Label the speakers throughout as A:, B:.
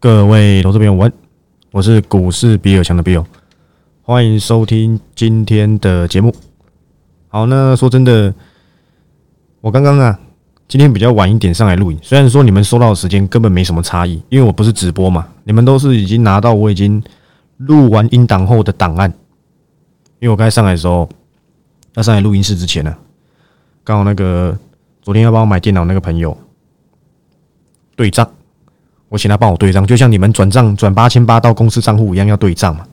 A: 各位投资朋友，晚，我是股市比尔强的比尔，欢迎收听今天的节目。好，那说真的，我刚刚啊，今天比较晚一点上来录影，虽然说你们收到的时间根本没什么差异，因为我不是直播嘛，你们都是已经拿到我已经录完音档后的档案。因为我刚才上来的时候，要上来录音室之前呢，刚好那个昨天要帮我买电脑那个朋友对账。我请他帮我对账，就像你们转账转八千八到公司账户一样，要对账嘛。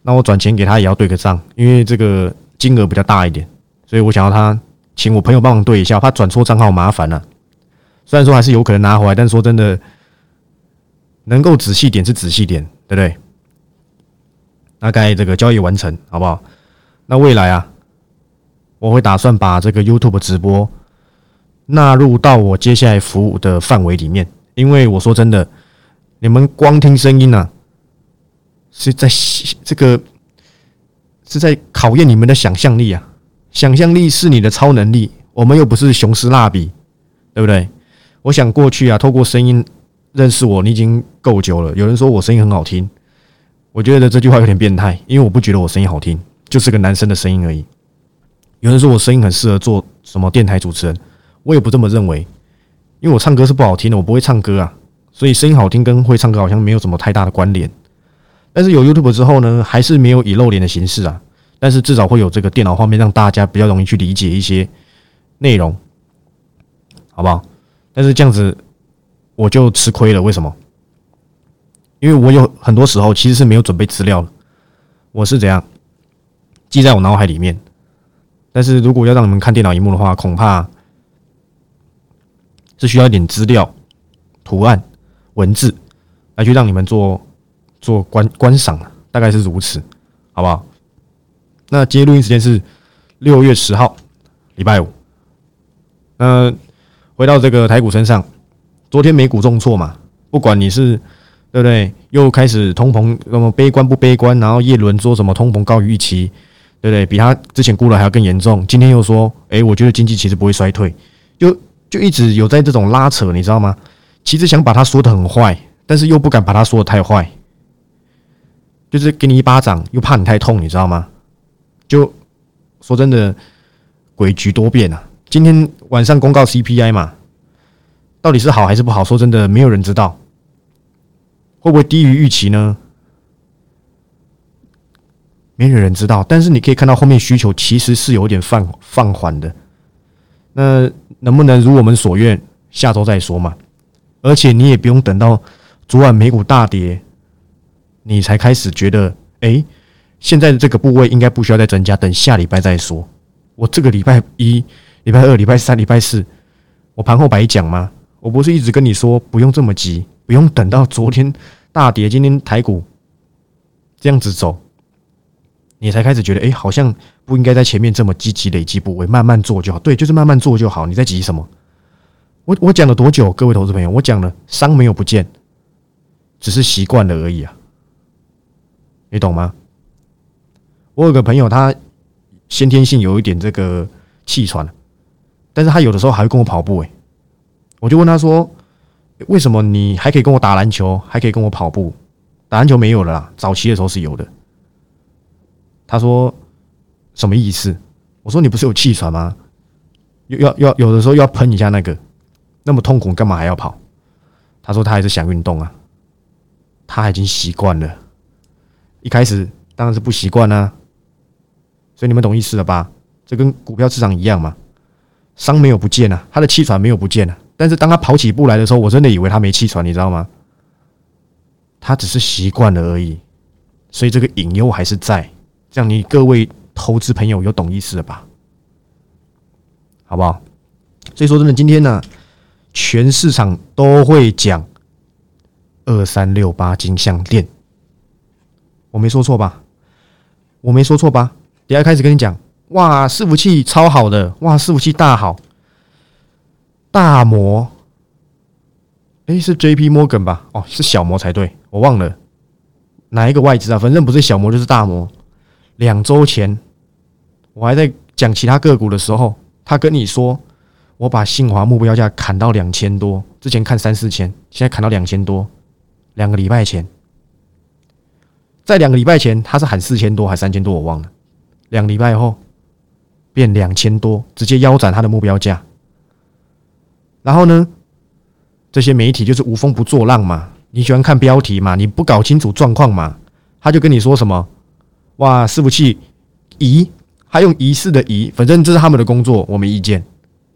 A: 那我转钱给他也要对个账，因为这个金额比较大一点，所以我想要他请我朋友帮忙对一下，怕转错账号麻烦了。虽然说还是有可能拿回来，但说真的，能够仔细点是仔细点，对不对？大概这个交易完成，好不好？那未来啊，我会打算把这个 YouTube 直播纳入到我接下来服务的范围里面。因为我说真的，你们光听声音呢，是在这个是在考验你们的想象力啊！想象力是你的超能力，我们又不是雄狮蜡笔，对不对？我想过去啊，透过声音认识我，你已经够久了。有人说我声音很好听，我觉得这句话有点变态，因为我不觉得我声音好听，就是个男生的声音而已。有人说我声音很适合做什么电台主持人，我也不这么认为。因为我唱歌是不好听的，我不会唱歌啊，所以声音好听跟会唱歌好像没有什么太大的关联。但是有 YouTube 之后呢，还是没有以露脸的形式啊，但是至少会有这个电脑画面，让大家比较容易去理解一些内容，好不好？但是这样子我就吃亏了，为什么？因为我有很多时候其实是没有准备资料的，我是怎样记在我脑海里面，但是如果要让你们看电脑荧幕的话，恐怕。是需要一点资料、图案、文字来去让你们做做观观赏大概是如此，好不好？那今天录音时间是六月十号，礼拜五。那回到这个台股身上，昨天美股重挫嘛，不管你是对不对，又开始通膨，那么悲观不悲观？然后叶伦说什么通膨高于预期，对不对？比他之前估的还要更严重。今天又说，哎，我觉得经济其实不会衰退，就。一直有在这种拉扯，你知道吗？其实想把他说的很坏，但是又不敢把他说的太坏，就是给你一巴掌，又怕你太痛，你知道吗？就说真的，诡局多变啊！今天晚上公告 CPI 嘛，到底是好还是不好？说真的，没有人知道，会不会低于预期呢？没有人知道。但是你可以看到后面需求其实是有点放放缓的，那。能不能如我们所愿？下周再说嘛。而且你也不用等到昨晚美股大跌，你才开始觉得，哎，现在的这个部位应该不需要再增加，等下礼拜再说。我这个礼拜一、礼拜二、礼拜三、礼拜四，我盘后白讲吗？我不是一直跟你说不用这么急，不用等到昨天大跌，今天台股这样子走。你才开始觉得，哎，好像不应该在前面这么积极累积部位，慢慢做就好。对，就是慢慢做就好。你在急什么？我我讲了多久？各位投资朋友，我讲了，伤没有不见，只是习惯了而已啊。你懂吗？我有个朋友，他先天性有一点这个气喘，但是他有的时候还会跟我跑步。哎，我就问他说，为什么你还可以跟我打篮球，还可以跟我跑步？打篮球没有了啦，早期的时候是有的。他说：“什么意思？”我说：“你不是有气喘吗？要要要，有的时候又要喷一下那个，那么痛苦，干嘛还要跑？”他说：“他还是想运动啊，他已经习惯了。一开始当然是不习惯啊，所以你们懂意思了吧？这跟股票市场一样嘛，伤没有不见啊，他的气喘没有不见啊，但是当他跑起步来的时候，我真的以为他没气喘，你知道吗？他只是习惯了而已，所以这个隐忧还是在。”这样，你各位投资朋友有懂意思了吧？好不好？所以说真的，今天呢，全市场都会讲二三六八金项店，我没说错吧？我没说错吧？等下开始跟你讲，哇，伺服器超好的，哇，伺服器大好，大摩，哎，是 J P Morgan 吧？哦，是小摩才对，我忘了哪一个外资啊？反正不是小摩就是大摩。两周前，我还在讲其他个股的时候，他跟你说，我把新华目标价砍到两千多，之前看三四千，现在砍到两千多，两个礼拜前，在两个礼拜前他是喊四千多还三千多，我忘了。两礼拜后变两千多，直接腰斩他的目标价。然后呢，这些媒体就是无风不作浪嘛，你喜欢看标题嘛，你不搞清楚状况嘛，他就跟你说什么，哇，伺服器咦，他用疑似的疑，反正这是他们的工作，我没意见。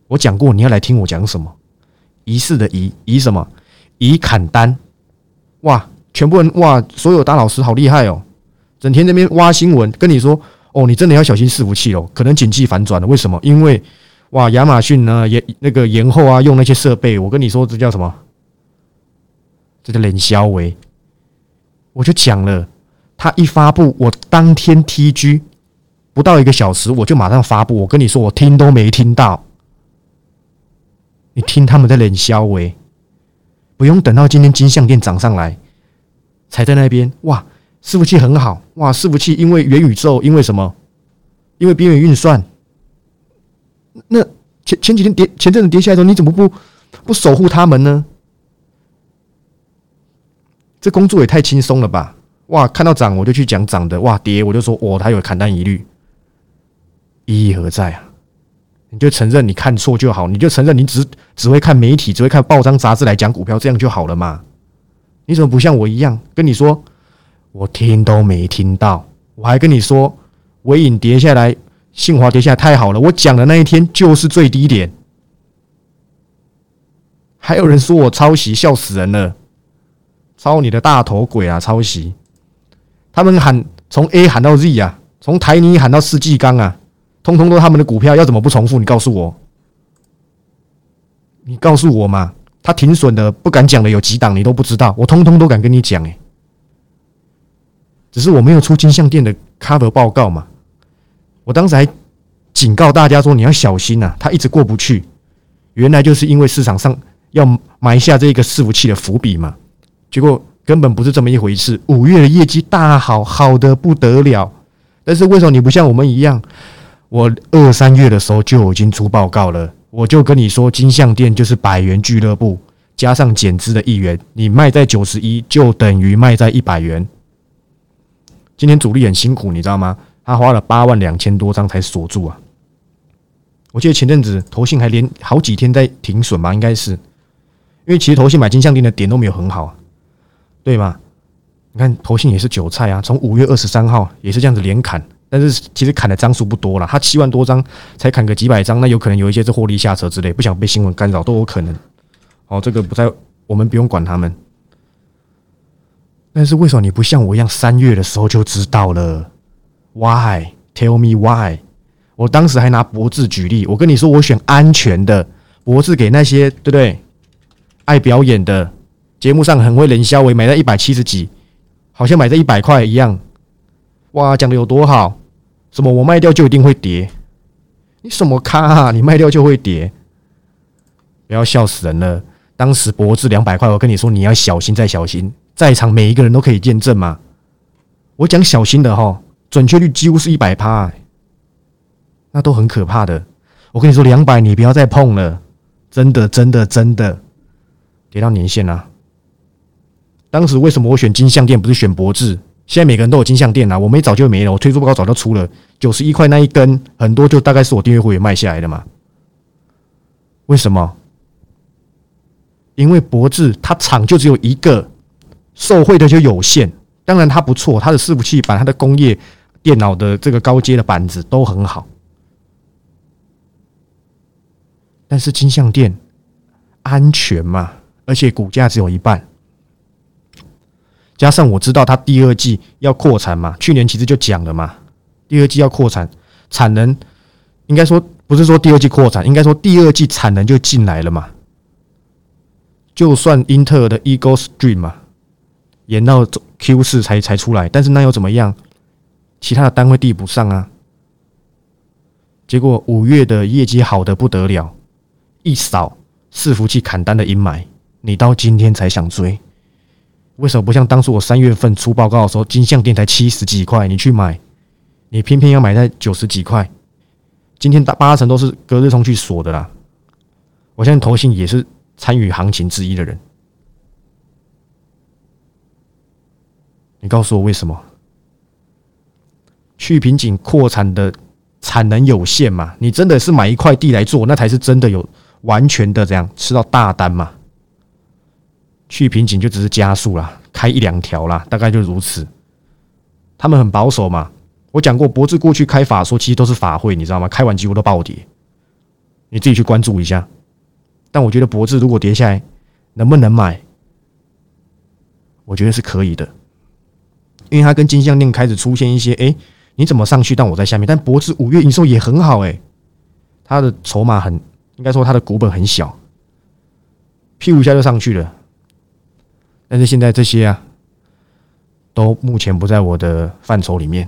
A: 我讲过，你要来听我讲什么？疑似的疑，疑什么？疑砍单。哇，全部人哇，所有大老师好厉害哦，整天那边挖新闻，跟你说。哦，你真的要小心伺服器哦，可能景气反转了。为什么？因为哇，亚马逊呢延那个延后啊，用那些设备，我跟你说，这叫什么？这叫冷销维。我就讲了，他一发布，我当天 TG 不到一个小时，我就马上发布。我跟你说，我听都没听到。你听他们在冷销维，不用等到今天金项店涨上来，才在那边哇。伺服器很好哇！伺服器因为元宇宙，因为什么？因为边缘运算。那前前几天跌，前阵子跌下来的时候，你怎么不不守护他们呢？这工作也太轻松了吧！哇，看到涨我就去讲涨的，哇跌我就说哦，他有砍单疑虑，意义何在啊？你就承认你看错就好，你就承认你只只会看媒体，只会看报章杂志来讲股票，这样就好了嘛？你怎么不像我一样跟你说？我听都没听到，我还跟你说，尾影跌下来，信华跌下来太好了。我讲的那一天就是最低点，还有人说我抄袭，笑死人了！抄你的大头鬼啊！抄袭，他们喊从 A 喊到 Z 啊，从台泥喊到世纪钢啊，通通都他们的股票，要怎么不重复？你告诉我，你告诉我嘛？他停损的不敢讲的有几档，你都不知道，我通通都敢跟你讲，诶。只是我没有出金项店的 cover 报告嘛，我当时还警告大家说你要小心呐，他一直过不去，原来就是因为市场上要埋下这个伺服器的伏笔嘛，结果根本不是这么一回事。五月的业绩大好，好的不得了，但是为什么你不像我们一样？我二三月的时候就已经出报告了，我就跟你说金项店就是百元俱乐部加上减资的一元，你卖在九十一就等于卖在一百元。今天主力很辛苦，你知道吗？他花了八万两千多张才锁住啊！我记得前阵子投信还连好几天在停损嘛，应该是因为其实投信买金项链的点都没有很好啊，对吗？你看投信也是韭菜啊，从五月二十三号也是这样子连砍，但是其实砍的张数不多了，他七万多张才砍个几百张，那有可能有一些是获利下车之类，不想被新闻干扰都有可能。哦，这个不在，我们不用管他们。但是为什么你不像我一样三月的时候就知道了？Why? Tell me why? 我当时还拿博智举例，我跟你说我选安全的博智给那些对不对？爱表演的节目上很会冷销，为买在一百七十几，好像买在一百块一样。哇，讲的有多好？什么我卖掉就一定会跌？你什么咖？你卖掉就会跌？不要笑死人了！当时博智两百块，我跟你说你要小心再小心。在场每一个人都可以见证嘛？我讲小心的哈，准确率几乎是一百趴，那都很可怕的。我跟你说，两百你不要再碰了，真的真的真的跌到年线了。当时为什么我选金项店不是选博智？现在每个人都有金项店啊，我没早就没了，我推出报告早就出了，九十一块那一根，很多就大概是我订阅会员卖下来的嘛。为什么？因为博智它厂就只有一个。受惠的就有限，当然它不错，它的伺服器板、它的工业电脑的这个高阶的板子都很好，但是金相店安全嘛，而且股价只有一半，加上我知道它第二季要扩产嘛，去年其实就讲了嘛，第二季要扩产，产能应该说不是说第二季扩产，应该说第二季产能就进来了嘛，就算英特尔的 Eagle Stream 嘛。延到 Q 四才才出来，但是那又怎么样？其他的单位递不上啊。结果五月的业绩好的不得了，一扫伺服器砍单的阴霾，你到今天才想追，为什么不像当初我三月份出报告的时候，金项店才七十几块，你去买，你偏偏要买在九十几块？今天大八成都是隔日冲去锁的啦。我现在投信也是参与行情之一的人。你告诉我为什么？去瓶颈扩产的产能有限嘛？你真的是买一块地来做，那才是真的有完全的这样吃到大单嘛？去瓶颈就只是加速啦，开一两条啦，大概就如此。他们很保守嘛？我讲过，博智过去开法说其实都是法会，你知道吗？开完几乎都暴跌，你自己去关注一下。但我觉得博智如果跌下来，能不能买？我觉得是可以的，因为它跟金项链开始出现一些哎。你怎么上去？但我在下面。但博智五月营收也很好哎，它的筹码很，应该说它的股本很小，屁股一下就上去了。但是现在这些啊，都目前不在我的范畴里面。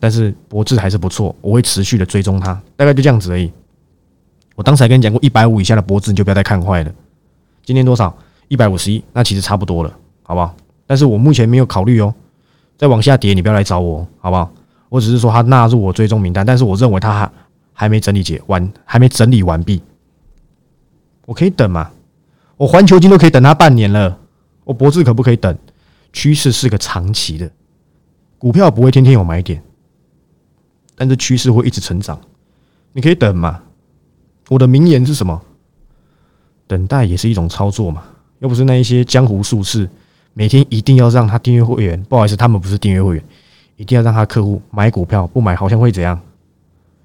A: 但是博智还是不错，我会持续的追踪它，大概就这样子而已。我当时还跟你讲过，一百五以下的博智你就不要再看坏了。今天多少？一百五十一，那其实差不多了，好不好？但是我目前没有考虑哦，再往下跌，你不要来找我，好不好？我只是说他纳入我追踪名单，但是我认为他还还没整理结完，还没整理完毕。我可以等嘛？我环球金都可以等他半年了，我脖子可不可以等？趋势是个长期的，股票不会天天有买点，但是趋势会一直成长。你可以等嘛？我的名言是什么？等待也是一种操作嘛？又不是那一些江湖术士，每天一定要让他订阅会员。不好意思，他们不是订阅会员。一定要让他客户买股票，不买好像会怎样？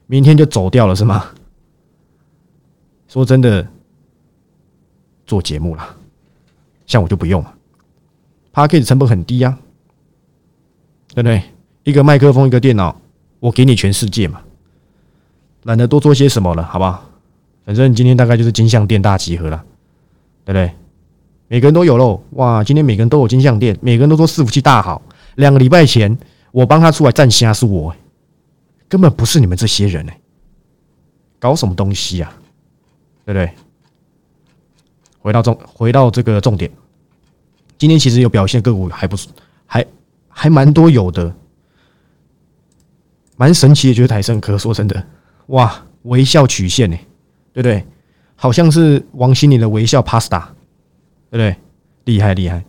A: 明天就走掉了是吗？说真的，做节目了，像我就不用了 p a c k a g e 成本很低呀，对不对？一个麦克风，一个电脑，我给你全世界嘛，懒得多做些什么了，好不好？反正今天大概就是金项店大集合了，对不对？每个人都有喽，哇！今天每个人都有金项店，每个人都说伺服器大好，两个礼拜前。我帮他出来站虾是我，根本不是你们这些人哎，搞什么东西呀？对不对？回到重，回到这个重点，今天其实有表现个股还不还还蛮多有的，蛮神奇的，就是台盛科。说真的，哇，微笑曲线呢，对不对？好像是王心凌的微笑 Pasta，对不对？厉害厉害，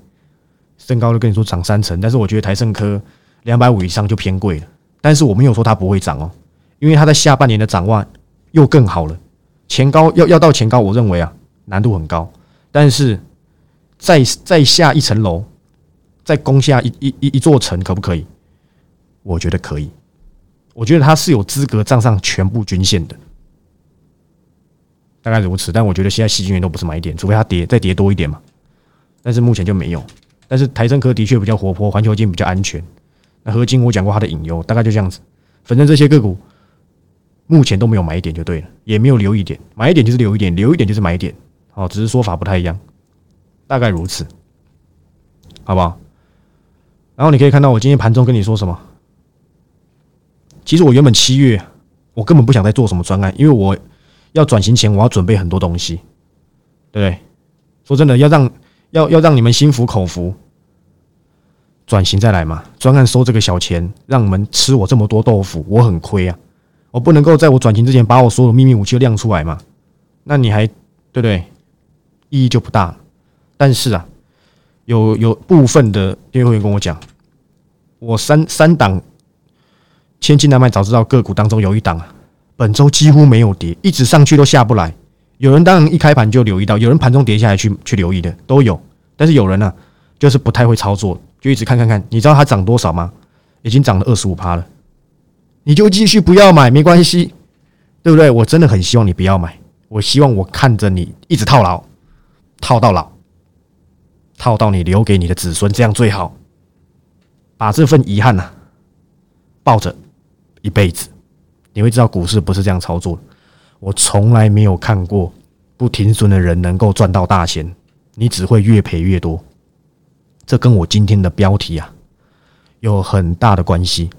A: 身高都跟你说涨三成，但是我觉得台盛科。两百五以上就偏贵了，但是我没有说它不会涨哦，因为它在下半年的展望又更好了。前高要要到前高，我认为啊难度很高，但是再再下一层楼，再攻下一一一一座城，可不可以？我觉得可以，我觉得他是有资格站上全部均线的，大概如此。但我觉得现在细菌源都不是买点，除非它跌再跌多一点嘛。但是目前就没有。但是台升科的确比较活泼，环球金比较安全。那合金我讲过它的隐忧，大概就这样子。反正这些个股目前都没有买点就对了，也没有留一点，买一点就是留一点，留一点就是买点。哦，只是说法不太一样，大概如此，好不好？然后你可以看到我今天盘中跟你说什么？其实我原本七月我根本不想再做什么专案，因为我要转型前我要准备很多东西，对不对？说真的，要让要要让你们心服口服。转型再来嘛，专案收这个小钱，让你们吃我这么多豆腐，我很亏啊！我不能够在我转型之前把我所有秘密武器都亮出来嘛？那你还对不对？意义就不大。但是啊，有有部分的订阅会员跟我讲，我三三档千金难买，早知道个股当中有一档啊，本周几乎没有跌，一直上去都下不来。有人当然一开盘就留意到，有人盘中跌下来去去留意的都有，但是有人呢，就是不太会操作。就一直看看看，你知道它涨多少吗？已经涨了二十五趴了，你就继续不要买，没关系，对不对？我真的很希望你不要买，我希望我看着你一直套牢，套到老，套到你留给你的子孙，这样最好。把这份遗憾呐抱着一辈子，你会知道股市不是这样操作。我从来没有看过不停损的人能够赚到大钱，你只会越赔越多。这跟我今天的标题啊有很大的关系，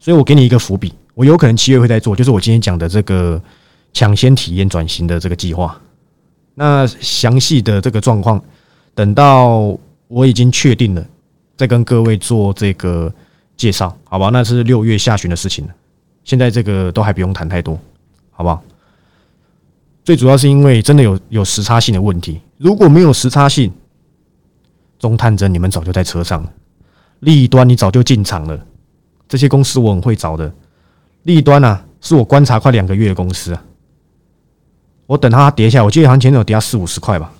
A: 所以我给你一个伏笔，我有可能七月会再做，就是我今天讲的这个抢先体验转型的这个计划。那详细的这个状况，等到我已经确定了，再跟各位做这个介绍，好吧？那是六月下旬的事情了，现在这个都还不用谈太多，好不好？最主要是因为真的有有时差性的问题，如果没有时差性。中探针你们早就在车上了，利端你早就进场了。这些公司我很会找的，利端啊，是我观察快两个月的公司啊。我等它跌下来，我记得好像前有跌到四五十块吧。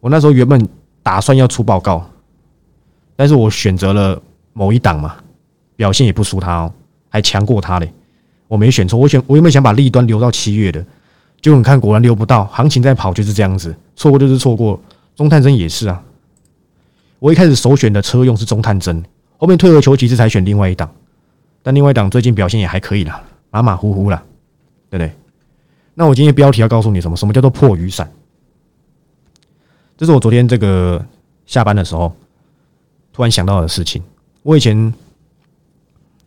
A: 我那时候原本打算要出报告，但是我选择了某一档嘛，表现也不输它哦，还强过它嘞。我没选错，我选我原本想把利端留到七月的，结果你看果然留不到，行情在跑就是这样子，错过就是错过。中探针也是啊，我一开始首选的车用是中探针，后面退而求其次才选另外一档，但另外一档最近表现也还可以啦，马马虎虎啦，对不对？那我今天标题要告诉你什么？什么叫做破雨伞？这是我昨天这个下班的时候突然想到的事情。我以前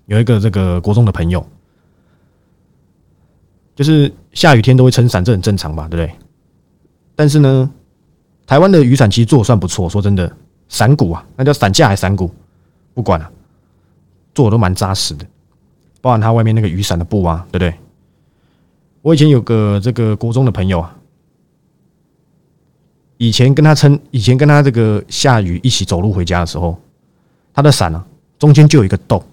A: 有一个这个国中的朋友，就是下雨天都会撑伞，这很正常吧？对不对？但是呢。台湾的雨伞其实做的算不错，说真的，伞骨啊，那叫伞架还是伞骨，不管了，做的都蛮扎实的，包含它外面那个雨伞的布啊，对不对？我以前有个这个国中的朋友啊，以前跟他撑，以前跟他这个下雨一起走路回家的时候，他的伞啊中间就有一个洞，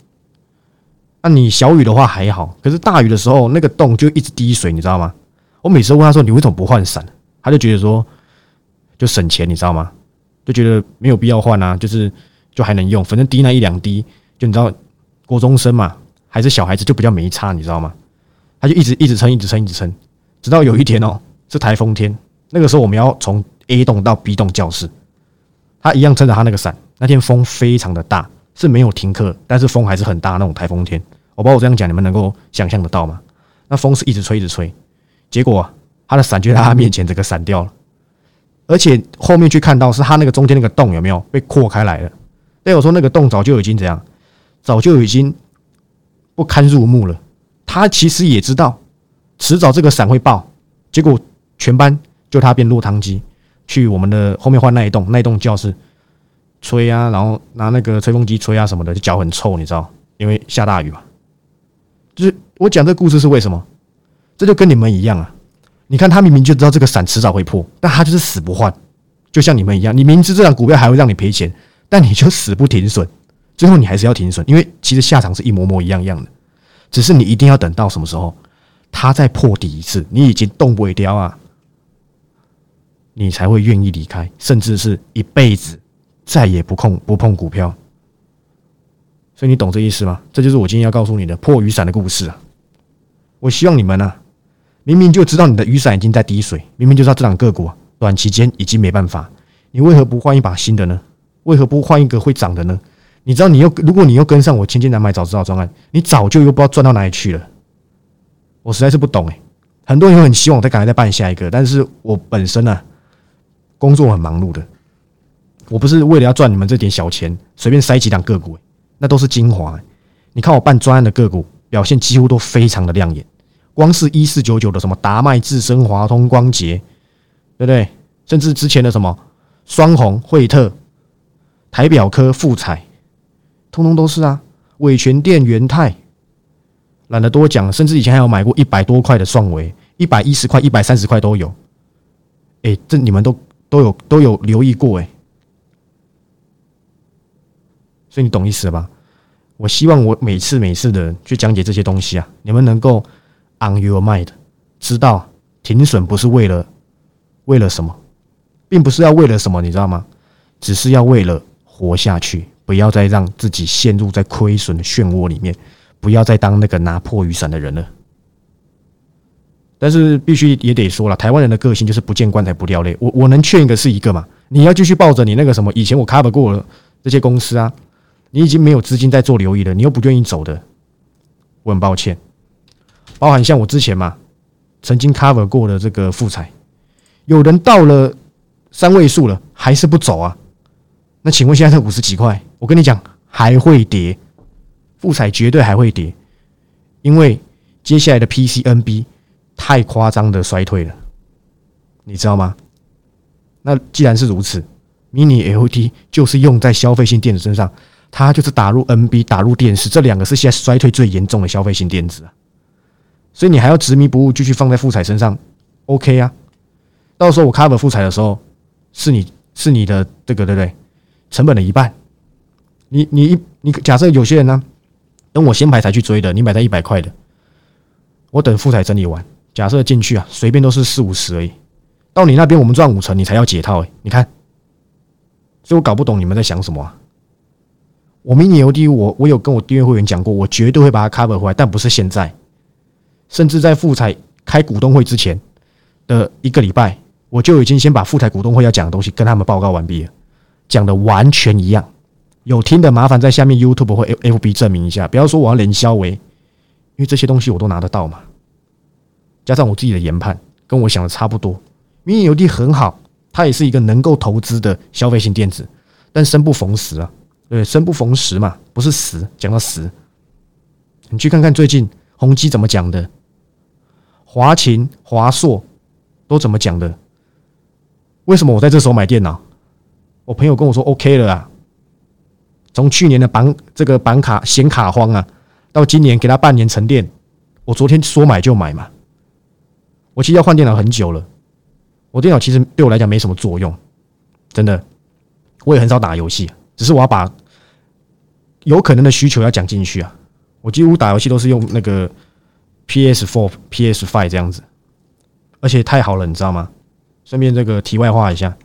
A: 那你小雨的话还好，可是大雨的时候那个洞就一直滴水，你知道吗？我每次问他说你为什么不换伞，他就觉得说。就省钱，你知道吗？就觉得没有必要换啊，就是就还能用，反正滴那一两滴，就你知道，国中生嘛，还是小孩子，就比较没差，你知道吗？他就一直一直撑，一直撑，一直撑，直到有一天哦，是台风天，那个时候我们要从 A 栋到 B 栋教室，他一样撑着他那个伞，那天风非常的大，是没有停课，但是风还是很大那种台风天。我不知道我这样讲你们能够想象得到吗？那风是一直吹，一直吹，结果他的伞就在他面前整个散掉了。而且后面去看到是他那个中间那个洞有没有被扩开来了？那我说那个洞早就已经怎样，早就已经不堪入目了。他其实也知道，迟早这个伞会爆。结果全班就他变落汤鸡，去我们的后面换那一栋那一栋教室吹啊，然后拿那个吹风机吹啊什么的，就脚很臭，你知道？因为下大雨嘛。就是我讲这个故事是为什么？这就跟你们一样啊。你看，他明明就知道这个伞迟早会破，但他就是死不换，就像你们一样。你明知这张股票还会让你赔钱，但你就死不停损，最后你还是要停损，因为其实下场是一模模一样样的，只是你一定要等到什么时候，它再破底一次，你已经动不掉啊，你才会愿意离开，甚至是一辈子再也不碰不碰股票。所以你懂这意思吗？这就是我今天要告诉你的破雨伞的故事啊！我希望你们呢。明明就知道你的雨伞已经在滴水，明明就知道这两个股短期间已经没办法，你为何不换一把新的呢？为何不换一个会涨的呢？你知道你又如果你又跟上我千金难买早知道专案，你早就又不知道赚到哪里去了。我实在是不懂哎，很多人很希望我再赶快再办下一个，但是我本身呢工作很忙碌的，我不是为了要赚你们这点小钱，随便塞几档个股，那都是精华。你看我办专案的个股表现几乎都非常的亮眼。光是一四九九的什么达麦智深华通光捷，对不对？甚至之前的什么双红惠特、台表科富彩，通通都是啊。伟全电元泰，懒得多讲。甚至以前还有买过一百多块的双维，一百一十块、一百三十块都有。哎，这你们都都有都有留意过哎，所以你懂意思了吧？我希望我每次每次的去讲解这些东西啊，你们能够。On your mind，知道停损不是为了为了什么，并不是要为了什么，你知道吗？只是要为了活下去，不要再让自己陷入在亏损的漩涡里面，不要再当那个拿破雨伞的人了。但是必须也得说了，台湾人的个性就是不见棺材不掉泪。我我能劝一个是一个嘛？你要继续抱着你那个什么？以前我 cover 过了这些公司啊，你已经没有资金在做留意了，你又不愿意走的，我很抱歉。包含像我之前嘛，曾经 cover 过的这个富彩，有人到了三位数了还是不走啊？那请问现在才五十几块，我跟你讲还会跌，富彩绝对还会跌，因为接下来的 PCNB 太夸张的衰退了，你知道吗？那既然是如此，Mini LED 就是用在消费性电子身上，它就是打入 NB 打入电视，这两个是现在衰退最严重的消费性电子啊。所以你还要执迷不悟，继续放在富彩身上，OK 啊？到时候我 cover 富彩的时候，是你是你的这个对不对？成本的一半。你你一你假设有些人呢，等我先排才去追的，你买在一百块的，我等副材整理完，假设进去啊，随便都是四五十而已。到你那边我们赚五成，你才要解套哎，你看，所以我搞不懂你们在想什么啊。我明年 OD，我我有跟我订阅会员讲过，我绝对会把它 cover 回来，但不是现在，甚至在富彩开股东会之前的一个礼拜，我就已经先把富彩股东会要讲的东西跟他们报告完毕了，讲的完全一样。有听的麻烦在下面 YouTube 或 FB 证明一下，不要说我要连销为，因为这些东西我都拿得到嘛。加上我自己的研判，跟我想的差不多。明年 OD 很好，它也是一个能够投资的消费型电子，但生不逢时啊。对，生不逢时嘛，不是死。讲到死，你去看看最近宏基怎么讲的，华勤、华硕都怎么讲的？为什么我在这时候买电脑？我朋友跟我说 OK 了啊。从去年的板这个板卡显卡荒啊，到今年给他半年沉淀，我昨天说买就买嘛。我其实要换电脑很久了，我电脑其实对我来讲没什么作用，真的，我也很少打游戏。只是我要把有可能的需求要讲进去啊！我几乎打游戏都是用那个 PS Four、PS Five 这样子，而且太好了，你知道吗？顺便这个题外话一下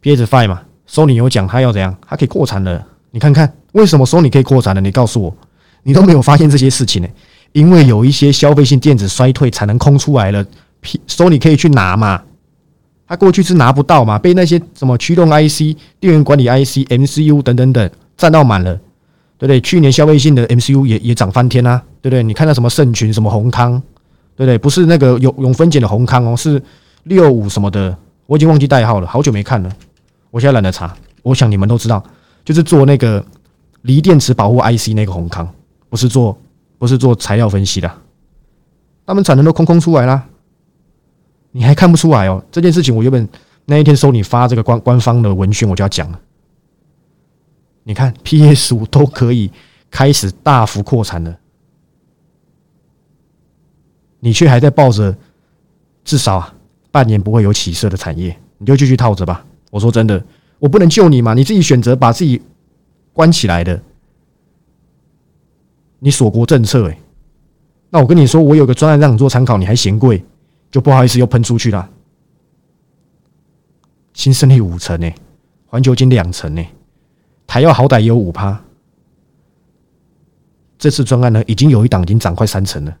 A: ，PS Five 嘛，Sony 有讲它要怎样，它可以扩产了。你看看为什么 Sony 可以扩产呢？你告诉我，你都没有发现这些事情呢？因为有一些消费性电子衰退，产能空出来了，P Sony 可以去拿嘛。他过去是拿不到嘛，被那些什么驱动 IC、电源管理 IC、MCU 等等等占到满了，对不对？去年消费性的 MCU 也也涨翻天啊，对不对？你看到什么盛群、什么宏康，对不对？不是那个永永分拣的宏康哦，是六五什么的，我已经忘记代号了，好久没看了，我现在懒得查。我想你们都知道，就是做那个锂电池保护 IC 那个宏康，不是做不是做材料分析的，他们产能都空空出来了。你还看不出来哦？这件事情我原本那一天收你发这个官官方的文宣，我就要讲了。你看，PS 五都可以开始大幅扩产了，你却还在抱着至少半年不会有起色的产业，你就继续套着吧。我说真的，我不能救你嘛，你自己选择把自己关起来的，你锁国政策哎，那我跟你说，我有个专案让你做参考，你还嫌贵？就不好意思又喷出去了，新胜利五成呢，环球金两成呢，台药好歹也有五趴。这次专案呢，已经有一档已经涨快三成了。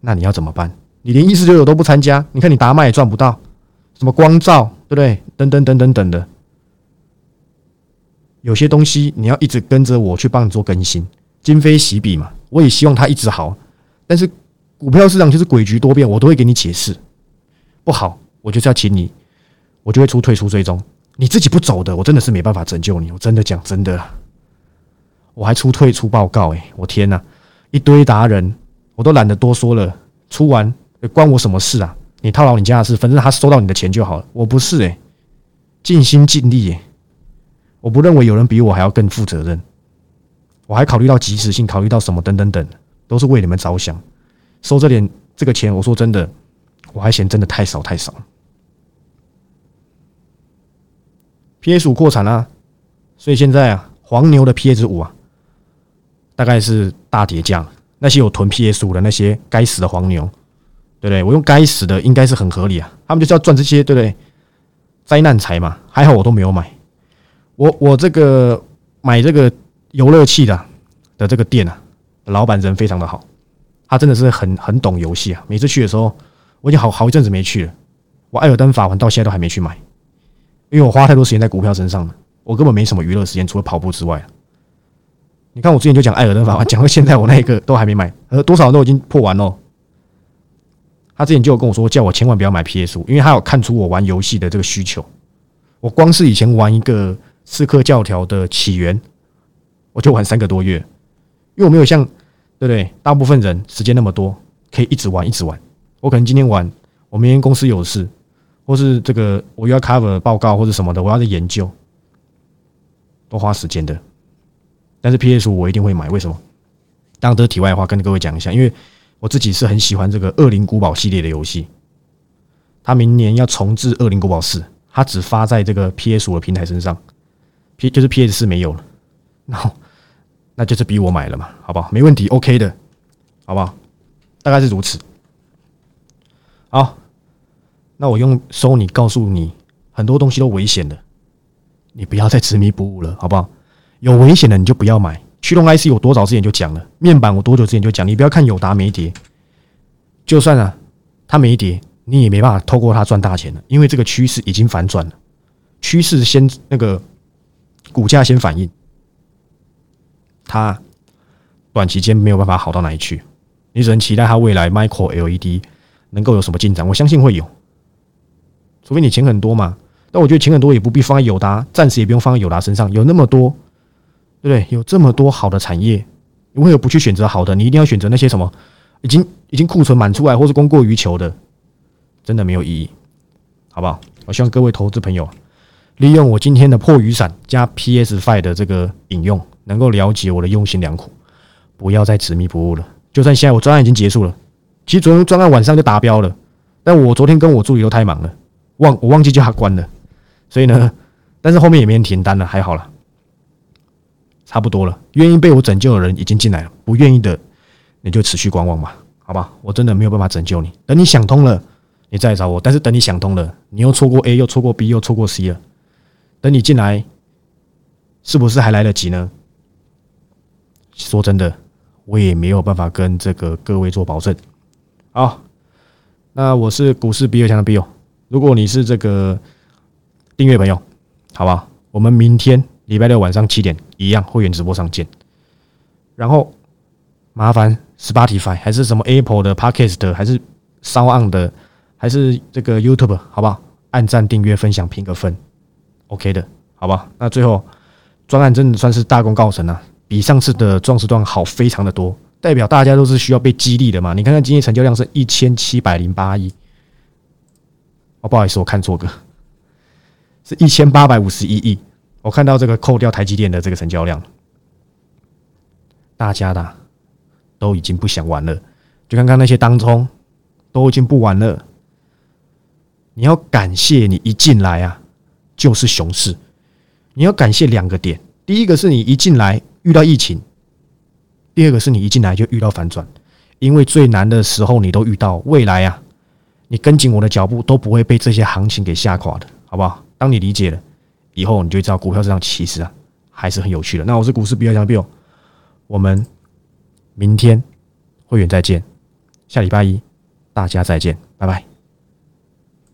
A: 那你要怎么办？你连一四九九都不参加，你看你达麦也赚不到，什么光照对不对？等等等等等的，有些东西你要一直跟着我去帮你做更新，今非昔比嘛。我也希望它一直好。但是股票市场就是诡谲多变，我都会给你解释。不好，我就是要请你，我就会出退出追踪。你自己不走的，我真的是没办法拯救你。我真的讲真的，我还出退出报告哎！我天哪，一堆达人，我都懒得多说了。出完关我什么事啊？你套牢你家的事，反正他收到你的钱就好了。我不是哎，尽心尽力，我不认为有人比我还要更负责任。我还考虑到及时性，考虑到什么等等等。都是为你们着想，收这点这个钱，我说真的，我还嫌真的太少太少。PS 五扩产了，所以现在啊，黄牛的 PS 五啊，大概是大跌价。那些有囤 PS 五的那些该死的黄牛，对不对？我用该死的应该是很合理啊，他们就是要赚这些，对不对？灾难财嘛，还好我都没有买。我我这个买这个游乐器的的这个店啊。老板人非常的好，他真的是很很懂游戏啊！每次去的时候，我已经好好一阵子没去了。我艾尔登法环到现在都还没去买，因为我花太多时间在股票身上了，我根本没什么娱乐时间，除了跑步之外。你看我之前就讲艾尔登法环，讲到现在我那一个都还没买，呃，多少都已经破完了。他之前就有跟我说，叫我千万不要买 PS 五，因为他有看出我玩游戏的这个需求。我光是以前玩一个刺客教条的起源，我就玩三个多月。因为我没有像，对不对？大部分人时间那么多，可以一直玩一直玩。我可能今天玩，我明天公司有事，或是这个我又要 cover 报告或者什么的，我要在研究，都花时间的。但是 PS 五我一定会买，为什么？当这题外话跟各位讲一下，因为我自己是很喜欢这个《恶灵古堡》系列的游戏。他明年要重置《恶灵古堡四》，他只发在这个 PS 五的平台身上，P 就是 PS 四没有了，然后那就是逼我买了嘛，好不好？没问题，OK 的，好不好？大概是如此。好，那我用收你告诉你，很多东西都危险的，你不要再执迷不悟了，好不好？有危险的你就不要买。驱动 IC 我多早之前就讲了，面板我多久之前就讲，你不要看友达没跌，就算啊它没跌，你也没办法透过它赚大钱了，因为这个趋势已经反转了，趋势先那个股价先反应，它短期间没有办法好到哪里去，你只能期待它未来 Micro LED 能够有什么进展，我相信会有，除非你钱很多嘛，但我觉得钱很多也不必放在友达，暂时也不用放在友达身上，有那么多。对不对？有这么多好的产业，你为何不去选择好的？你一定要选择那些什么已经已经库存满出来，或是供过于求的，真的没有意义，好不好？我希望各位投资朋友利用我今天的破雨伞加 PS Five 的这个引用，能够了解我的用心良苦，不要再执迷不悟了。就算现在我专案已经结束了，其实昨天专案晚上就达标了，但我昨天跟我助理都太忙了，忘我忘记叫他关了，所以呢，但是后面也没人停单了，还好了。差不多了，愿意被我拯救的人已经进来了，不愿意的你就持续观望吧，好吧？我真的没有办法拯救你，等你想通了，你再找我。但是等你想通了，你又错过 A，又错过 B，又错过 C 了，等你进来，是不是还来得及呢？说真的，我也没有办法跟这个各位做保证。好，那我是股市比尔强的比友，如果你是这个订阅朋友，好吧，我们明天。礼拜六晚上七点一样会员直播上见，然后麻烦 Spotify 还是什么 Apple 的 Podcast 还是 Sound 的还是这个 YouTube 好不好？按赞、订阅、分享、评个分，OK 的，好吧？那最后专案真的算是大功告成了，比上次的壮士段好非常的多，代表大家都是需要被激励的嘛？你看看今天成交量是一千七百零八亿，哦，不好意思，我看错个，是一千八百五十一亿。我看到这个扣掉台积电的这个成交量，大家的都已经不想玩了。就看看那些当中都已经不玩了。你要感谢你一进来啊，就是熊市。你要感谢两个点：第一个是你一进来遇到疫情，第二个是你一进来就遇到反转。因为最难的时候你都遇到，未来啊，你跟紧我的脚步都不会被这些行情给吓垮的，好不好？当你理解了。以后你就知道股票市场其实啊还是很有趣的。那我是股市比较强的 Bill，我们明天会员再见，下礼拜一大家再见，拜拜。